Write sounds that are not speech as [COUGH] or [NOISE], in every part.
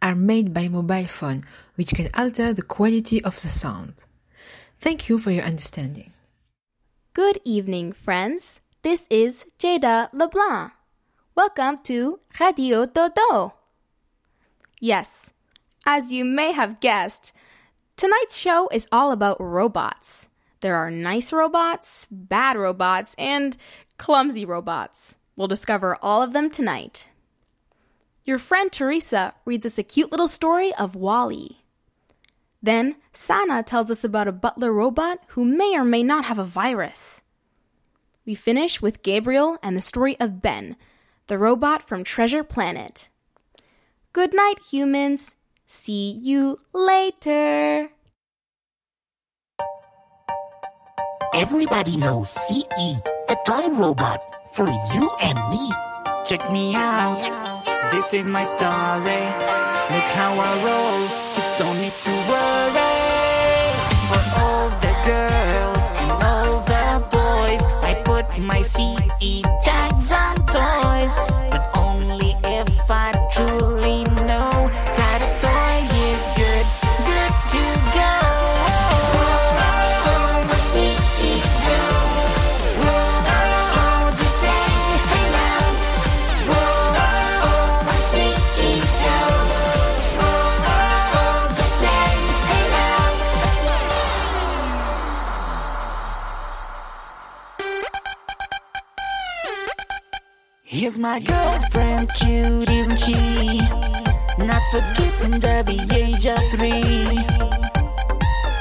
are made by mobile phone, which can alter the quality of the sound. Thank you for your understanding. Good evening, friends. This is Jada LeBlanc. Welcome to Radio Dodo. Yes, as you may have guessed, tonight's show is all about robots. There are nice robots, bad robots, and clumsy robots. We'll discover all of them tonight. Your friend Teresa reads us a cute little story of WALL-E. Then, Sana tells us about a butler robot who may or may not have a virus. We finish with Gabriel and the story of Ben, the robot from Treasure Planet. Good night, humans. See you later. Everybody knows CE, a toy robot for you and me. Check me out. This is my story. Look how I roll. Kids don't need to worry. For all the girls and all the boys, I put my CE tags on toys. But only if I my girlfriend, cute, isn't she? Not for kids under the age of three.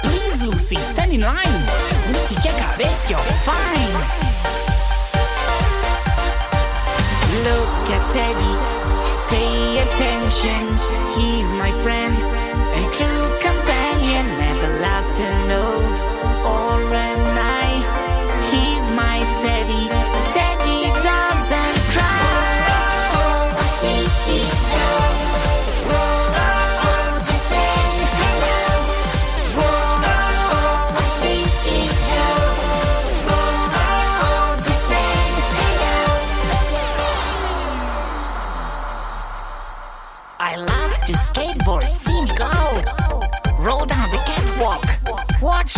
Please, Lucy, stand in line. We need to check out if you're fine. Look at Teddy, pay attention. He's my friend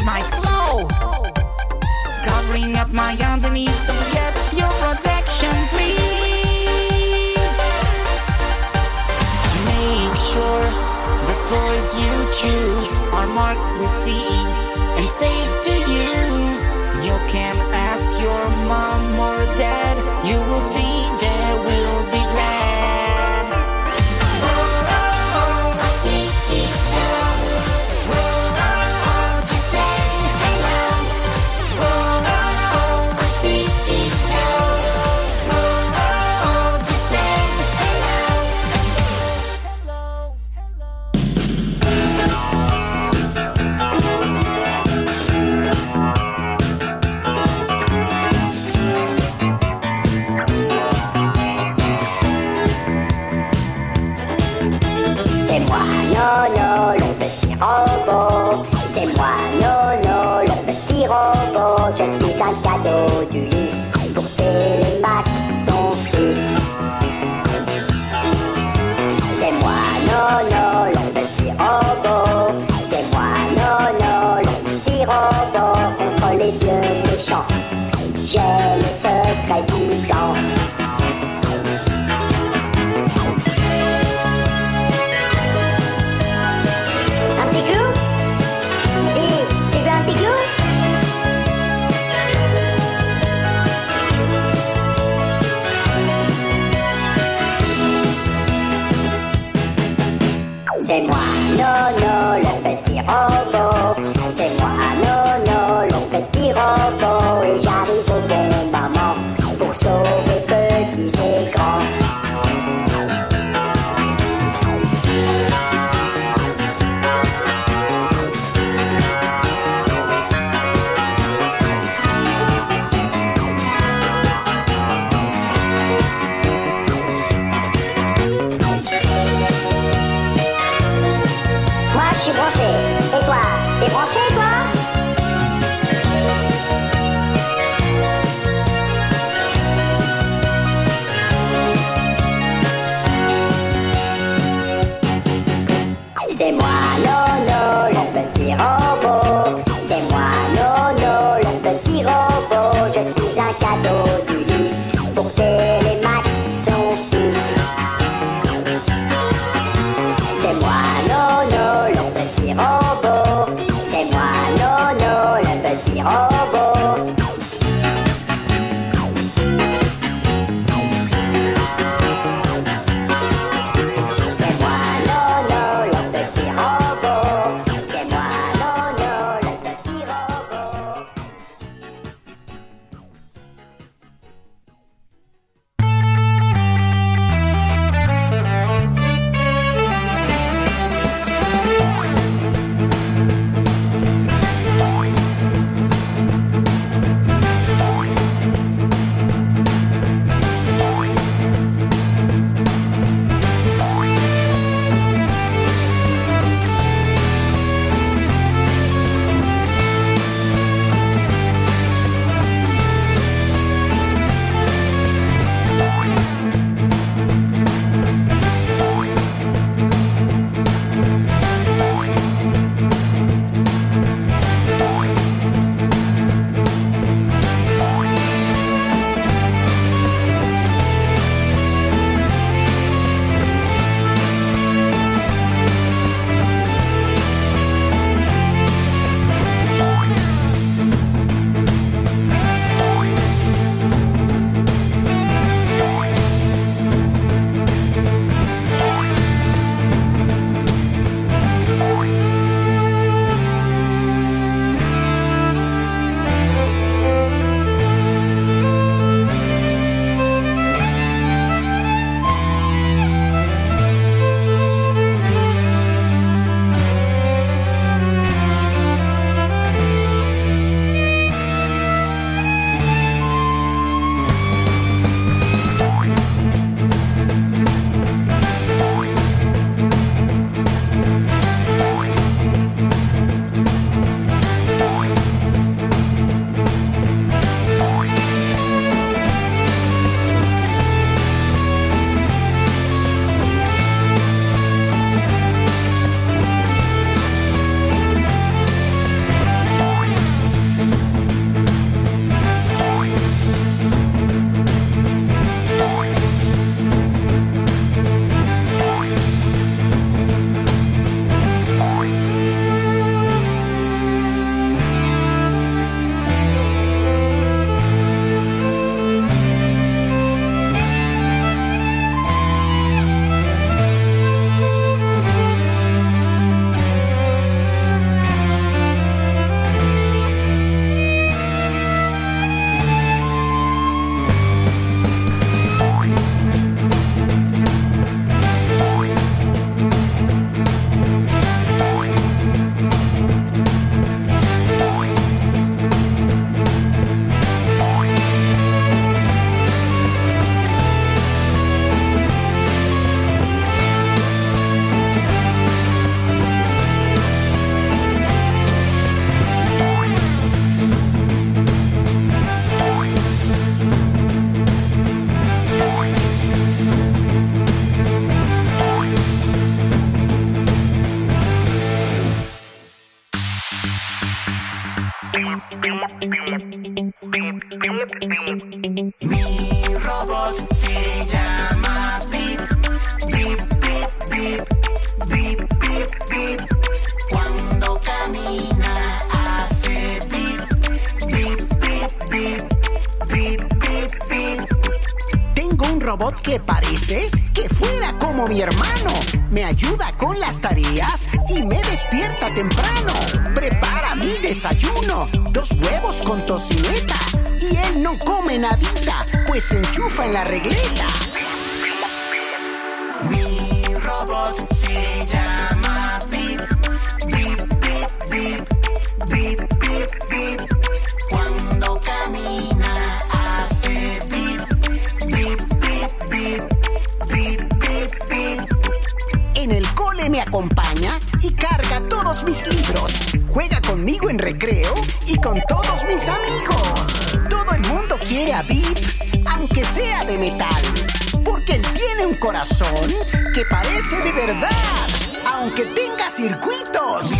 my flow. Covering up my underneath, don't forget your protection, please. Make sure the toys you choose are marked with CE and safe to use. Moi, Prepara mi desayuno, dos huevos con tocineta. Y él no come nadita, pues se enchufa en la regleta. Mi robot se llama Bip, Bip, Bip, Bip, Bip, Bip, Bip. Cuando camina hace bip, bip, bip, bip, bip, bip, bip. En el cole me acompaña mis libros. Juega conmigo en recreo y con todos mis amigos. Todo el mundo quiere a Bip, aunque sea de metal. Porque él tiene un corazón que parece de verdad, aunque tenga circuitos.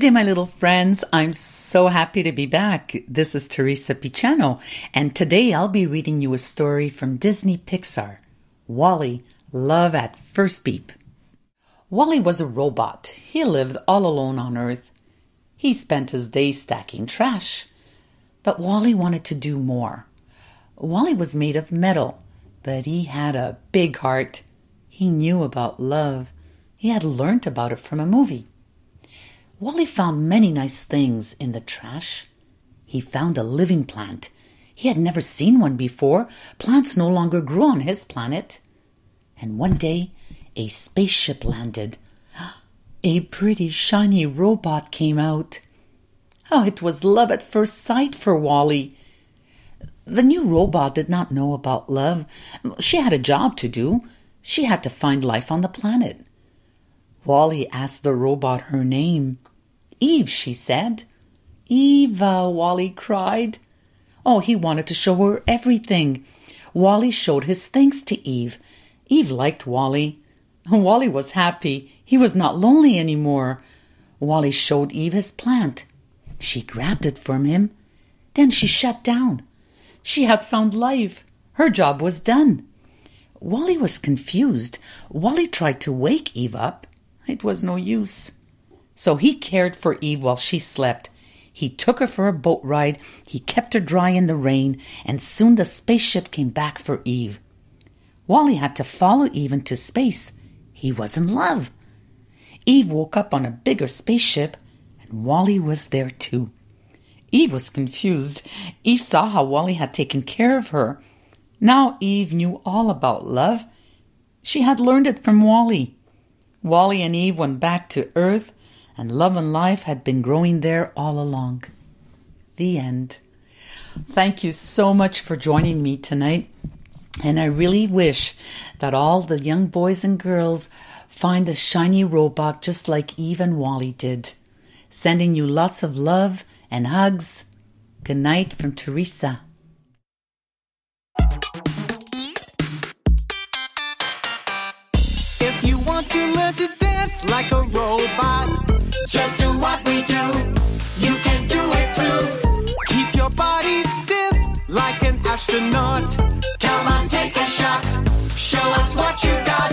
Day, my little friends. I'm so happy to be back. This is Teresa Pichano, and today I'll be reading you a story from Disney Pixar WALL-E Love at First Beep. WALL-E was a robot. He lived all alone on Earth. He spent his days stacking trash. But WALL-E wanted to do more. WALL-E was made of metal, but he had a big heart. He knew about love. He had learnt about it from a movie. WALL-E found many nice things in the trash. He found a living plant. He had never seen one before. Plants no longer grew on his planet. And one day, a spaceship landed. [GASPS] A pretty shiny robot came out. Oh, it was love at first sight for WALL-E. The new robot did not know about love. She had a job to do. She had to find life on the planet. WALL-E asked the robot her name. Eve, she said. Eva, WALL-E cried. Oh, he wanted to show her everything. WALL-E showed his thanks to Eve. Eve liked WALL-E. WALL-E was happy. He was not lonely any more. WALL-E showed Eve his plant. She grabbed it from him. Then she shut down. She had found life. Her job was done. WALL-E was confused. WALL-E tried to wake Eve up. It was no use. So he cared for Eve while she slept. He took her for a boat ride, he kept her dry in the rain, and soon the spaceship came back for Eve. WALL-E had to follow Eve into space. He was in love. Eve woke up on a bigger spaceship, and WALL-E was there too. Eve was confused. Eve saw how WALL-E had taken care of her. Now Eve knew all about love. She had learned it from WALL-E. WALL-E and Eve went back to Earth and love and life had been growing there all along. The end. Thank you so much for joining me tonight. And I really wish that all the young boys and girls find a shiny robot just like Eve and WALL-E did. Sending you lots of love and hugs. Good night from Teresa. If you want to learn to dance like a robot, just do what we do. You can do it too. Keep your body stiff like an astronaut. Come on, take a shot. Show us what you got.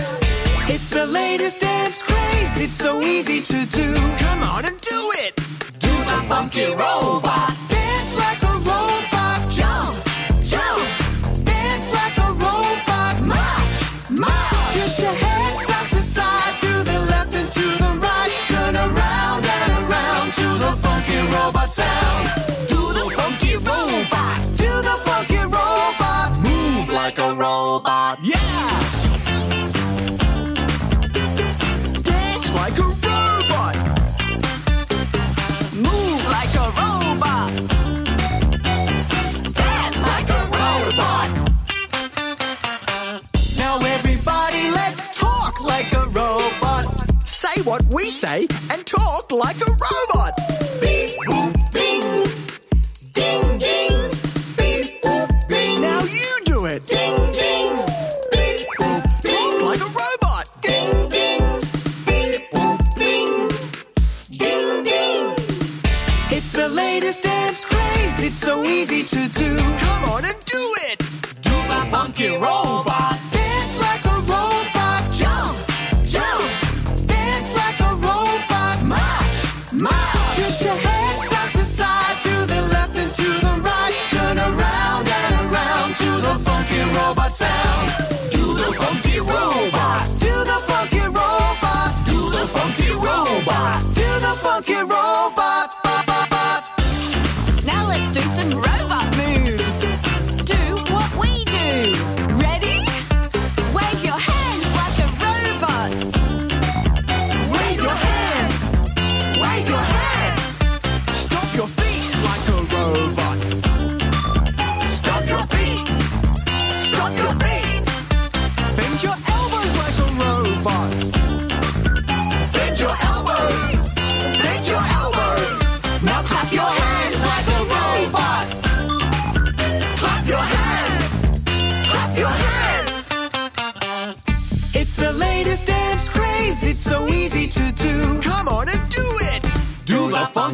It's the latest dance craze. It's so easy to do. Come on and do it. Do the funky robot. Sound. Do the funky robot. Do the funky robot. Move like a robot. Yeah. Dance like a robot. Move like a robot. Dance like a robot. Now everybody, let's talk like a robot. Say what we say and talk like a robot. Beep boop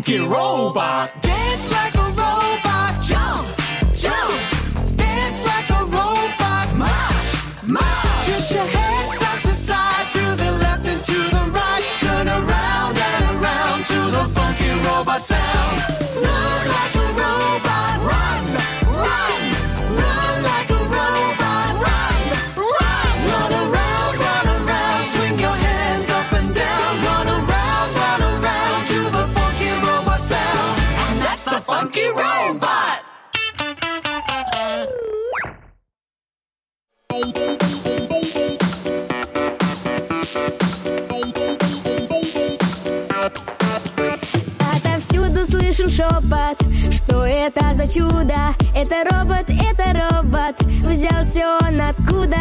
Funky Robot. шепот Что это за чудо? Это робот, это робот. Взялся он откуда?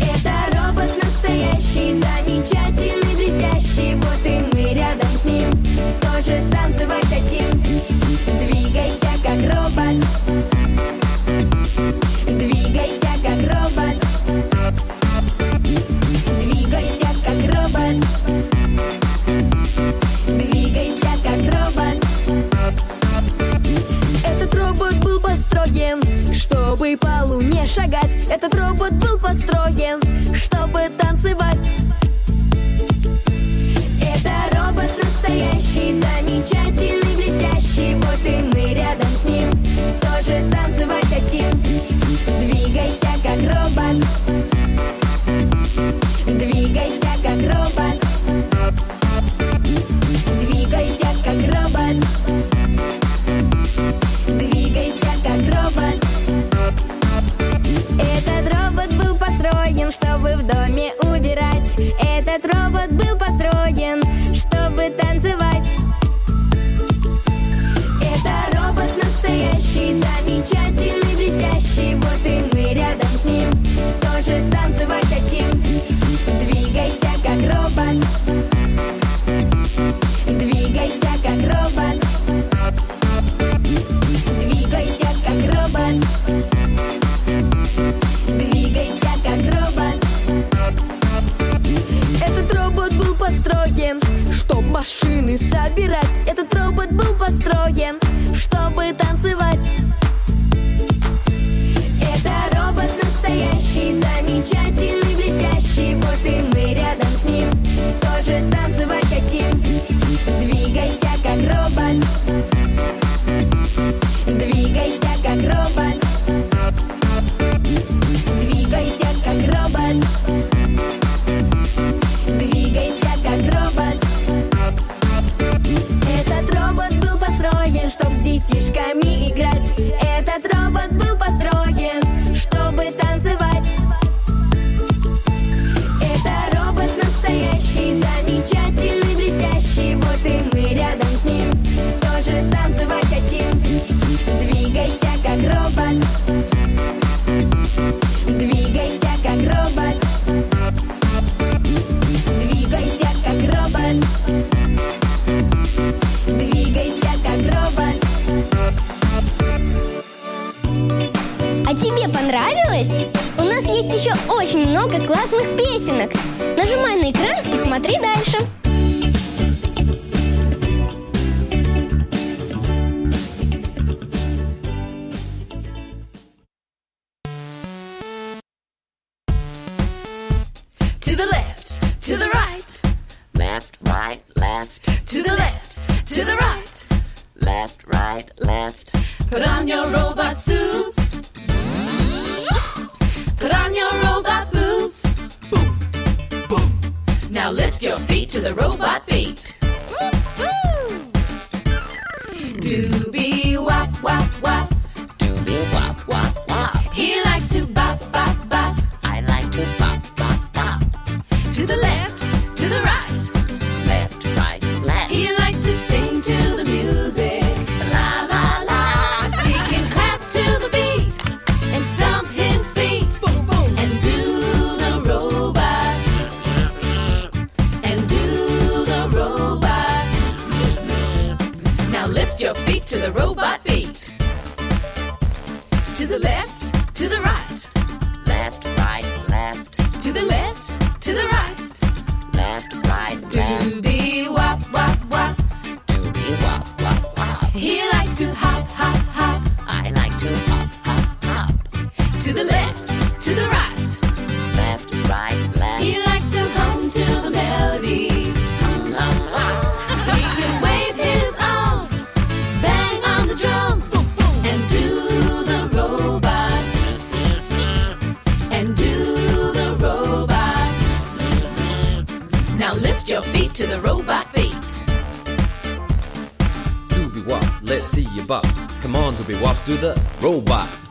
Это робот настоящий, замечательный, блестящий. Вот и мы рядом с ним. Тоже танцевать хотим. Этот робот был построен, чтобы танцевать. Это робот настоящий, замечательный, блестящий. Вот и мы рядом с ним тоже танцевать хотим. left, to the left, to the right. Left, right, left. Put on your robot suits. Put on your robot boots. Boom, boom. Now lift your feet to the robot beat. Doobie wop wop wop. Doobie wop wop wop. He likes to bop bop bop. I like to bop bop bop. To the left, to the right. The left, to the right. Left, right. Doobie Come on, doobie wop, through the robot.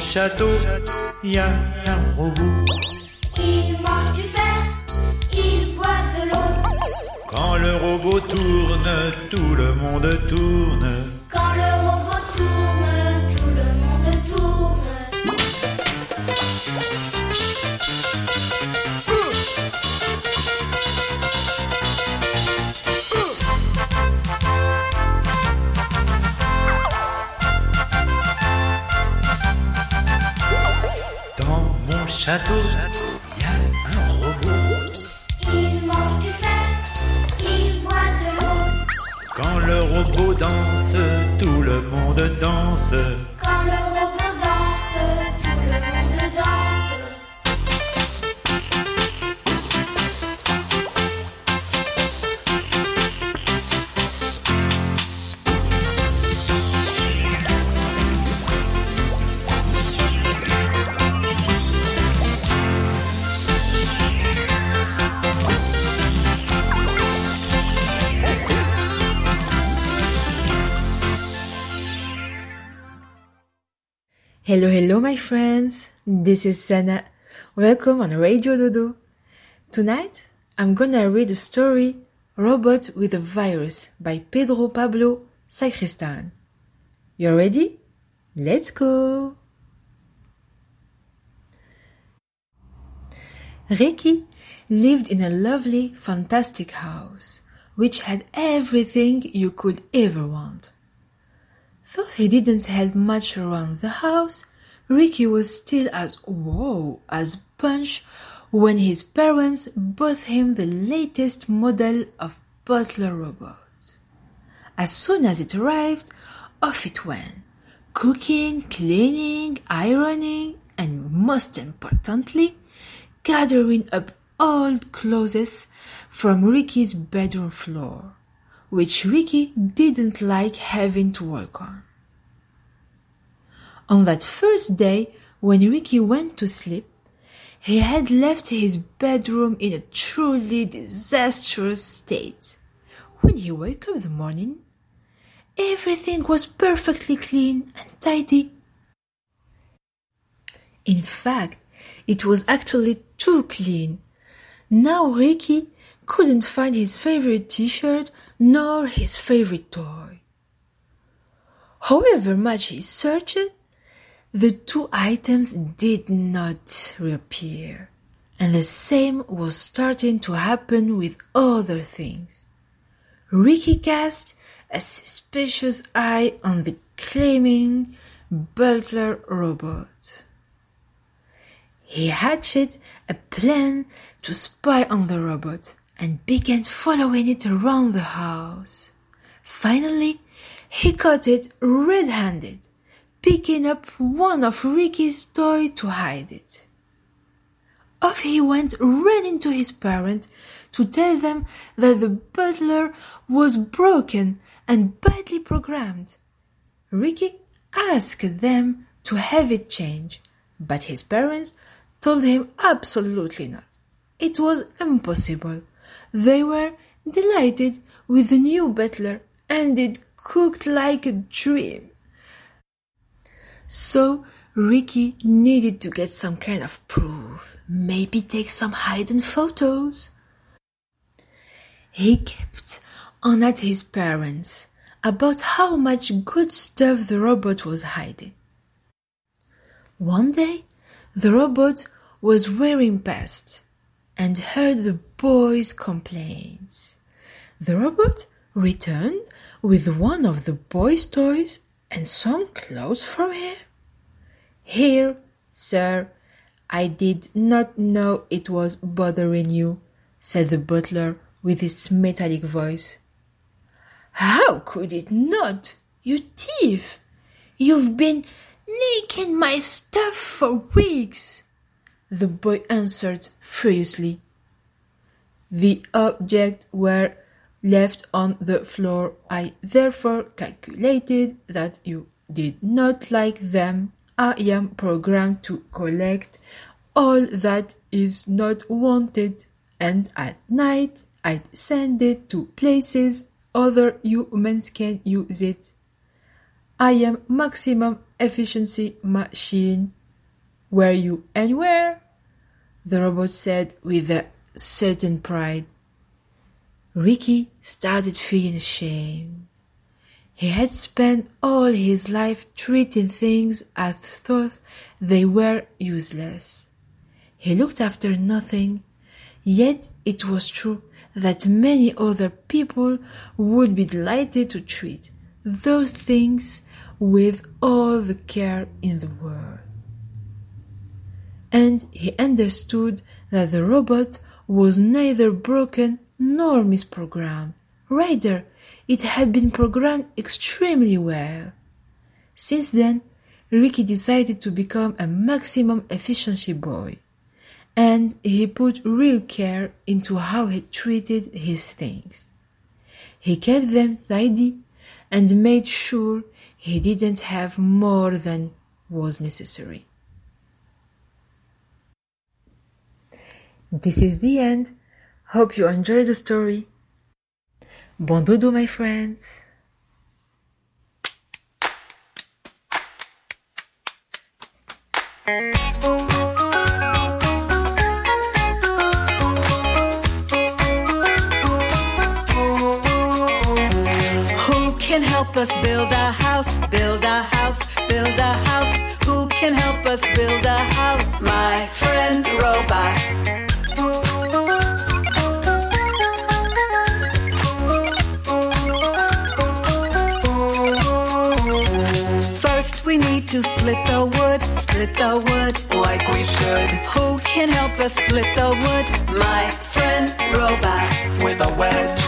Château, il y a un robot. Il mange du fer, il boit de l'eau. Quand le robot tourne, tout le monde tourne. Danse. My friends. This is Sana. Welcome on Radio Dodo. Tonight, I'm gonna read the story Robot with a Virus by Pedro Pablo Sacristan. You ready? Let's go! Ricky lived in a lovely, fantastic house, which had everything you could ever want. Though he didn't help much around the house, Ricky was still as wow as Punch when his parents bought him the latest model of butler robot. As soon as it arrived, off it went, cooking, cleaning, ironing, and most importantly, gathering up old clothes from Ricky's bedroom floor, which Ricky didn't like having to work on. On that first day, when Ricky went to sleep, he had left his bedroom in a truly disastrous state. When he woke up in the morning, everything was perfectly clean and tidy. In fact, it was actually too clean. Now Ricky couldn't find his favorite t-shirt nor his favorite toy. However much he searched, the two items did not reappear, and the same was starting to happen with other things. Ricky cast a suspicious eye on the claiming butler robot. He hatched a plan to spy on the robot and began following it around the house. Finally, he caught it red-handed, picking up one of Ricky's toys to hide it. Off he went running to his parents to tell them that the butler was broken and badly programmed. Ricky asked them to have it changed, but his parents told him absolutely not. It was impossible. They were delighted with the new butler and it cooked like a dream. So Ricky needed to get some kind of proof, maybe take some hidden photos. He kept on at his parents about how much good stuff the robot was hiding. One day, the robot was wearing past and heard the boys' complaints. The robot returned with one of the boys' toys and some clothes from here. Here, sir, I did not know it was bothering you, said the butler with his metallic voice. How could it not, you thief? You've been nicking my stuff for weeks. The boy answered furiously. The objects were left on the floor. I therefore calculated that you did not like them. I am programmed to collect all that is not wanted, and at night I'd send it to places other humans can use it. I am maximum efficiency machine. Were you and where? The robot said with a certain pride. Ricky started feeling ashamed. He had spent all his life treating things as though they were useless. He looked after nothing, yet it was true that many other people would be delighted to treat those things with all the care in the world. And he understood that the robot was neither broken nor misprogrammed. Rather, it had been programmed extremely well. Since then, Ricky decided to become a maximum efficiency boy, and he put real care into how he treated his things. He kept them tidy and made sure he didn't have more than was necessary. This is the end. Hope you enjoyed the story. Bon dodo, my friends. Who can help us build a house? Build a house, build a house. Who can help us build a house? My friend Robot. To split the wood, split the wood like we should. Who can help us split the wood? My friend robot with a wedge.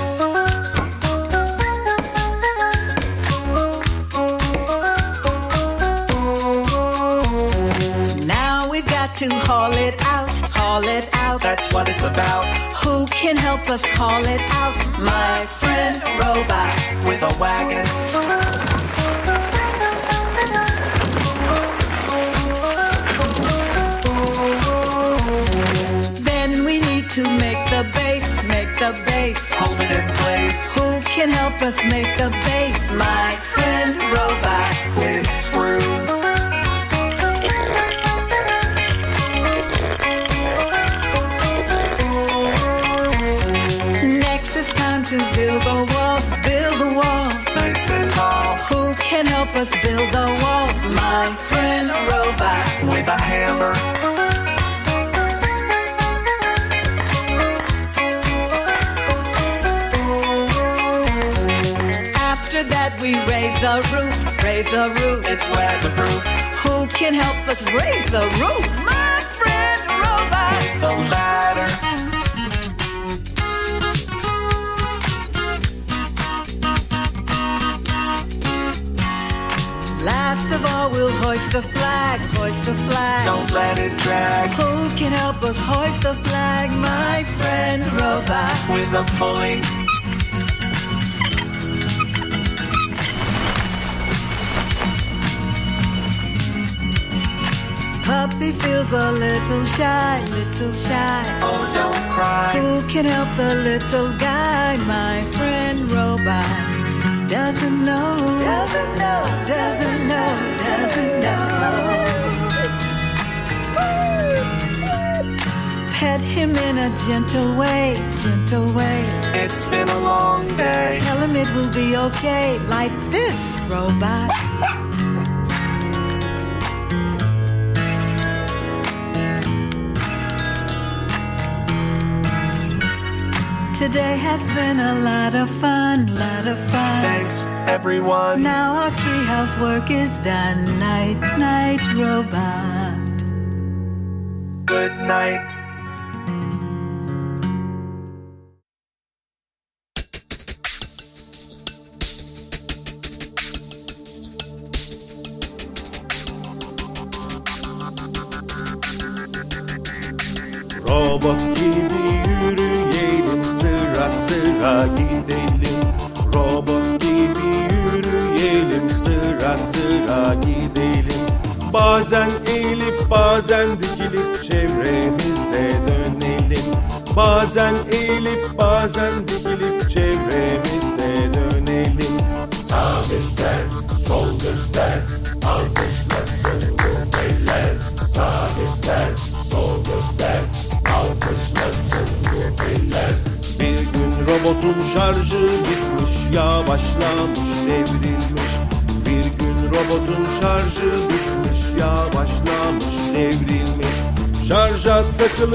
Now we've got to haul it out, haul it out. That's what it's about. Who can help us haul it out? My friend robot with a wagon. The base. Hold it in place. Who can help us make the base? My friend robot with screws. Next it's time to build the walls, build the walls. Nice and tall. Who can help us build the walls? My friend robot with a hammer. The roof, raise the roof. It's weatherproof. Who can help us raise the roof? My friend robot. The ladder. Last of all, we'll hoist the flag, hoist the flag. Don't let it drag. Who can help us hoist the flag? My friend robot with a pulley. Puppy feels a little shy, little shy. Oh, don't cry. Who can help the little guy? My friend robot doesn't know, doesn't know, doesn't know, doesn't know. Pet him in a gentle way, gentle way. It's been a long day. Tell him it will be okay, like this, robot. [LAUGHS] Today has been a lot of fun, lot of fun. Thanks, everyone. Now our treehouse work is done. Night, night, robot. Good night.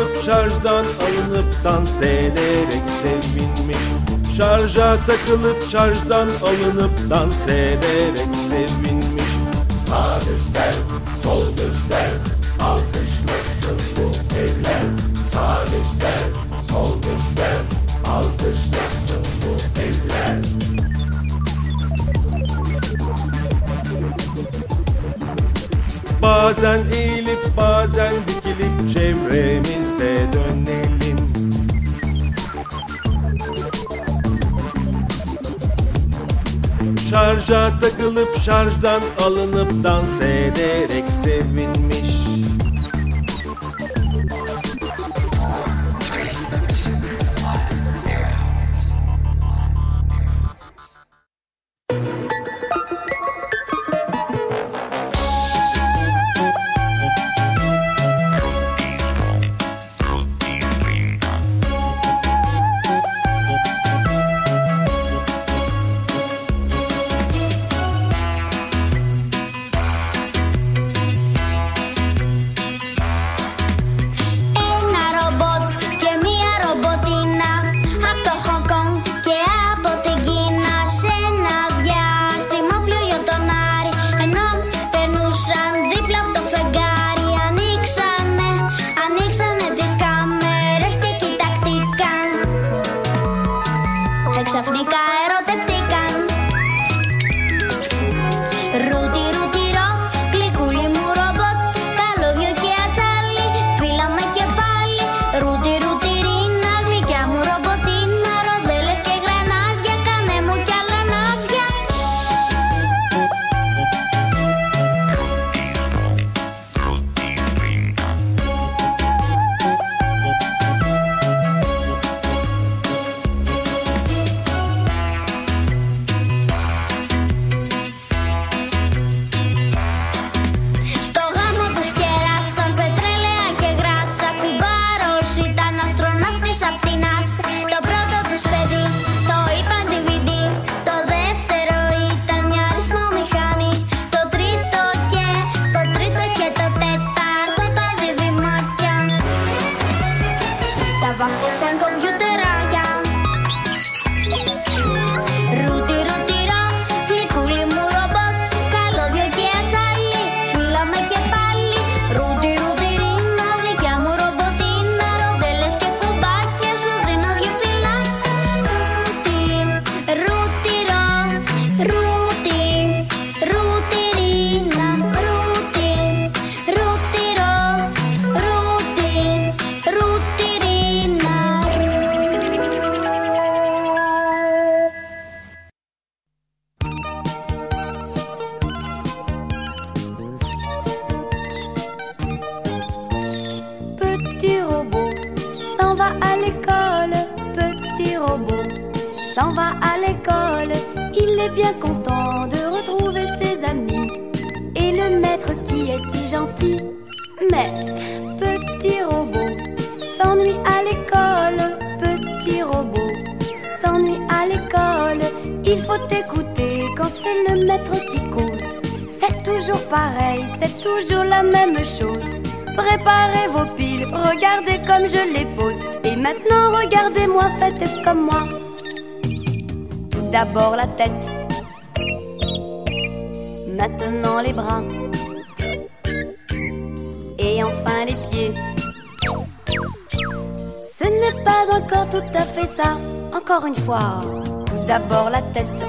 Takılıp şarjdan alınıp dans ederek sevinmiş. Şarja takılıp şarjdan alınıp dans ederek sevinmiş. Sağ göster, sol göster Alkışlasın bu eller Sağ göster, sol göster Alkışlasın bu eller Bazen eğilip bazen dikilip çevremizde dönelim. Şarja takılıp şarjdan alınıp dans ederek sevinmiş Petit robot s'ennuie à l'école, petit robot s'ennuie à l'école. Il faut écouter quand c'est le maître qui cause. C'est toujours pareil, c'est toujours la même chose. Préparez vos piles, regardez comme je les pose. Et maintenant regardez-moi, faites comme moi. Tout d'abord la tête, maintenant les bras, et enfin les pieds. Ce n'est pas encore tout à fait ça, encore une fois. Tout d'abord la tête,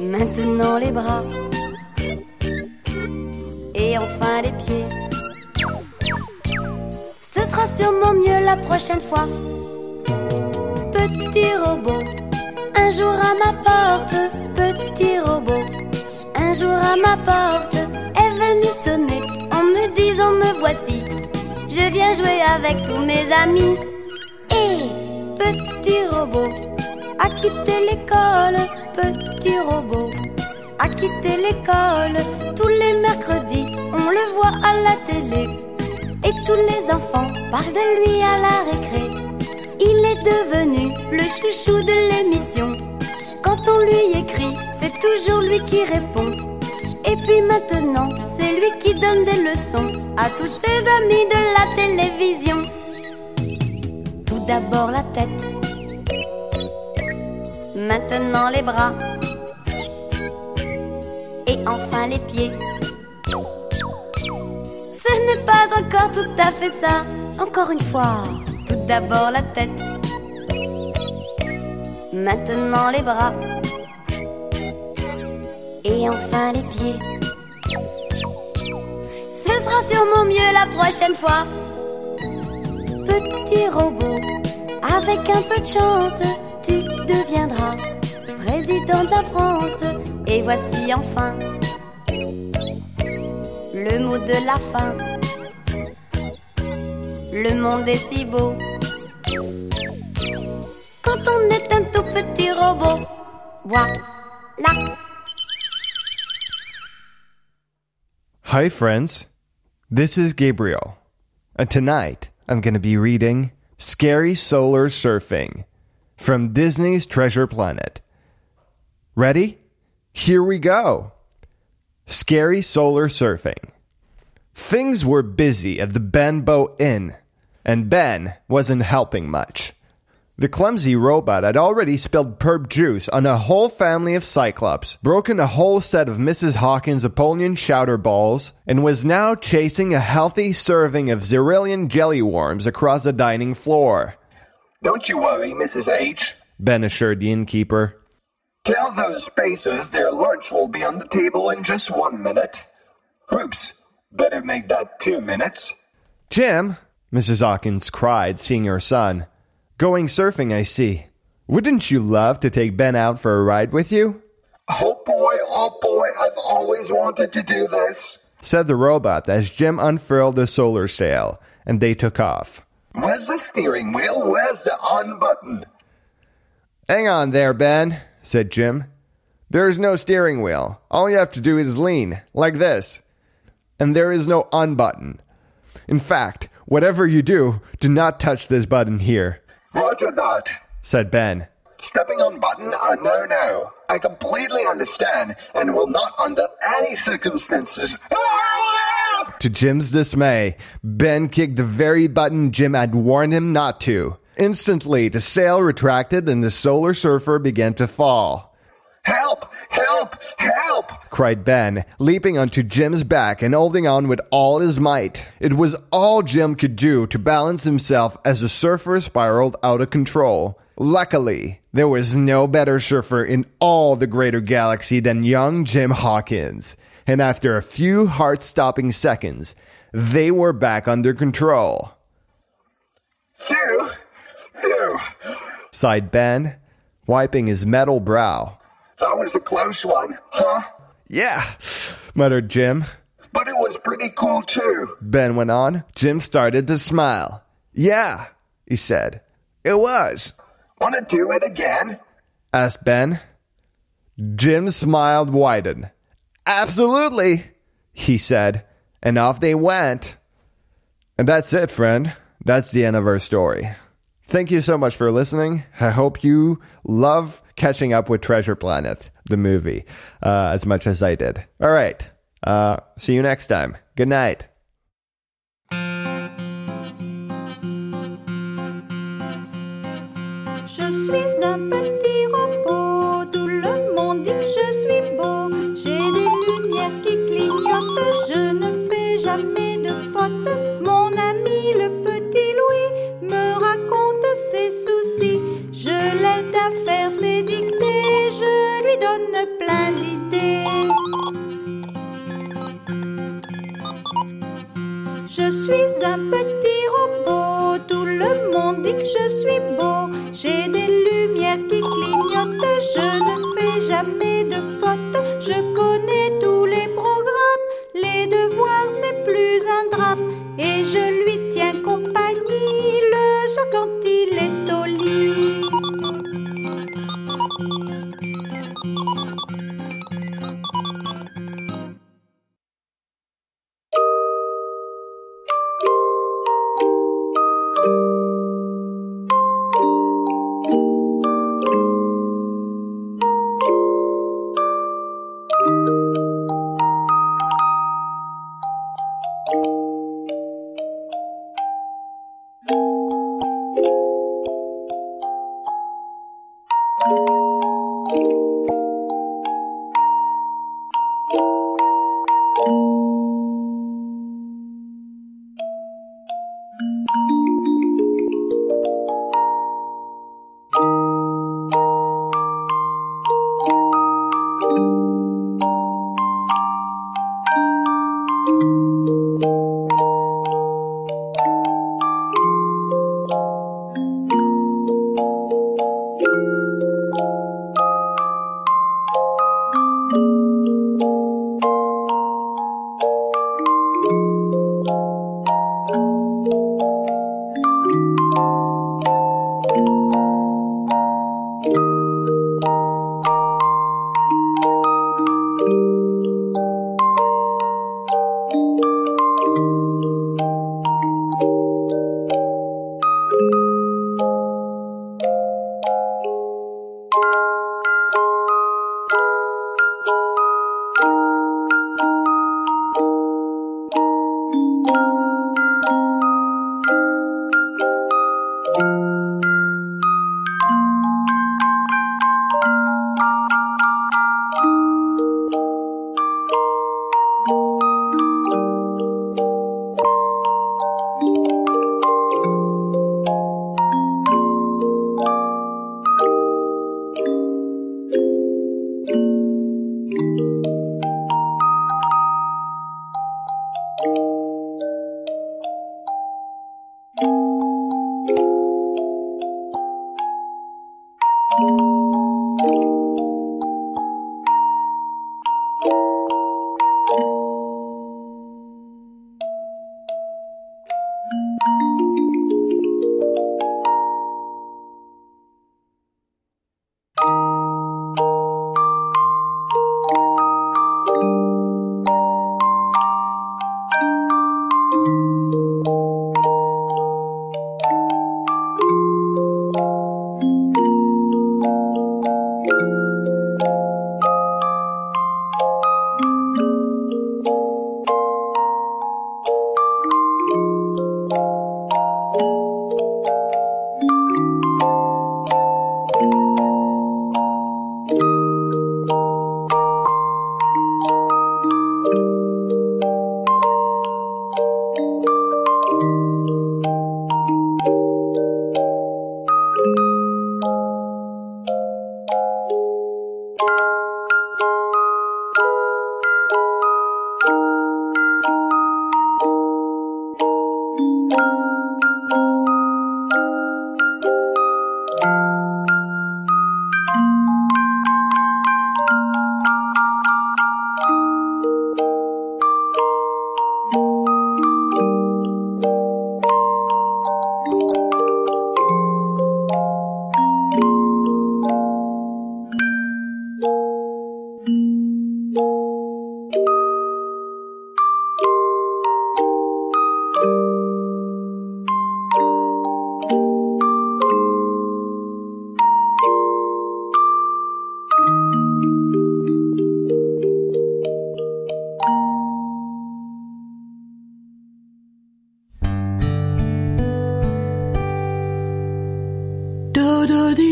maintenant les bras, et enfin les pieds. Ce sera sûrement mieux la prochaine fois. Petit robot, un jour à ma porte, petit robot, un jour à ma porte, est venu sonner disant me voici. Je viens jouer avec tous mes amis. Et petit robot, a quitté l'école, petit robot, a quitté l'école. Tous les mercredis, on le voit à la télé. Et tous les enfants parlent de lui à la récré. Il est devenu le chouchou de l'émission. Quand on lui écrit, c'est toujours lui qui répond. Et puis maintenant, c'est lui qui donne des leçons à tous ses amis de la télévision. Tout d'abord la tête, maintenant les bras, et enfin les pieds. Ce n'est pas encore tout à fait ça, encore une fois. Tout d'abord la tête, maintenant les bras, et enfin les pieds. Ce sera sûrement mieux la prochaine fois. Petit robot, avec un peu de chance, tu deviendras président de la France. Et voici enfin le mot de la fin. Le monde est si beau. Quand on est un tout petit robot, voilà. Hi, friends. This is Gabriel. And tonight, I'm going to be reading Scary Solar Surfing from Disney's Treasure Planet. Ready? Here we go. Scary Solar Surfing. Things were busy at the Benbow Inn, and Ben wasn't helping much. The clumsy robot had already spilled perp juice on a whole family of Cyclops, broken a whole set of Mrs. Hawkins' Apollyon chowder balls, and was now chasing a healthy serving of Zerillion jelly worms across the dining floor. Don't you worry, Mrs. H. Ben assured the innkeeper. Tell those spacers their lunch will be on the table in just one minute. Oops, better make that two minutes. Jim, Mrs. Hawkins cried, seeing her son. Going surfing, I see. Wouldn't you love to take Ben out for a ride with you? Oh boy, oh boy, I've always wanted to do this. said the robot as Jim unfurled the solar sail, and they took off. Where's the steering wheel? Where's the on button? Hang on there, Ben, said Jim. There is no steering wheel. All you have to do is lean, like this. And there is no on button. In fact, whatever you do, do not touch this button here, Roger that. said Ben. Stepping on button, a no no. I completely understand and will not under any circumstances. [LAUGHS] To Jim's dismay, Ben kicked the very button Jim had warned him not to. Instantly, the sail retracted and the solar surfer began to fall. Help! Help! Help! cried Ben, leaping onto Jim's back and holding on with all his might. It was all Jim could do to balance himself as the surfer spiraled out of control. Luckily, there was no better surfer in all the greater galaxy than young Jim Hawkins, and after a few heart stopping seconds, they were back under control. Phew! Phew! sighed Ben, wiping his metal brow. That was a close one, huh? Yeah, muttered Jim. But it was pretty cool too. Ben went on. Jim started to smile. Yeah, he said. It was. Wanna do it again? asked Ben. Jim smiled widened. Absolutely, he said, and off they went. And that's it, friend. That's the end of our story. Thank you so much for listening. I hope you love catching up with Treasure Planet, the movie, uh, as much as I did. All right. Uh, see you next time. Good night. Petit robot, tout le monde dit que je suis beau. J'ai des lumières qui clignotent, je ne fais jamais de faute. Je connais tous les programmes, les devoirs c'est plus un drame. Et je lui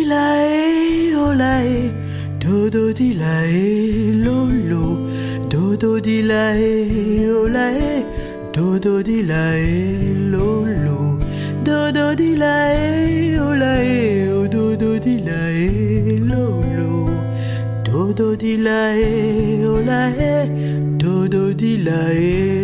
di la e o la e, do do di la e lo lo, do do di la e o la e, do do di la e lo lo, do do di la e o la e o do do di la e lo lo, do do di la e o la e, do do di la e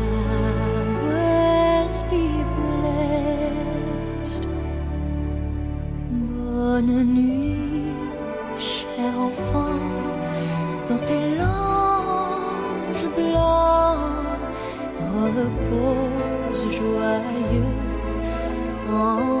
joyeux en rêvant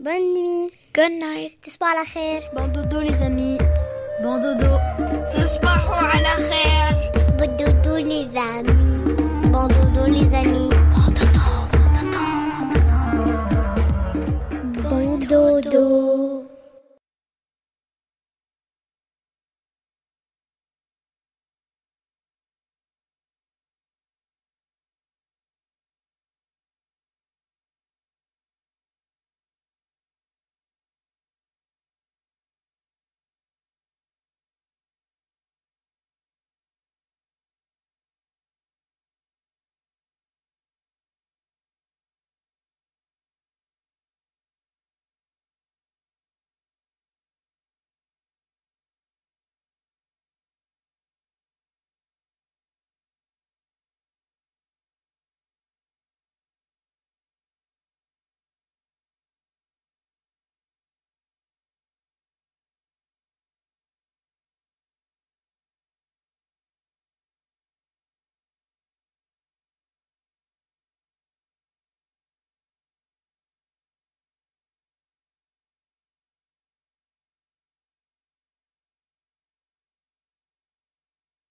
Bonne nuit. Good night. تصبحوا la خير. Bon dodo les amis. Bon dodo. تصبحوا la خير. Bon dodo les amis.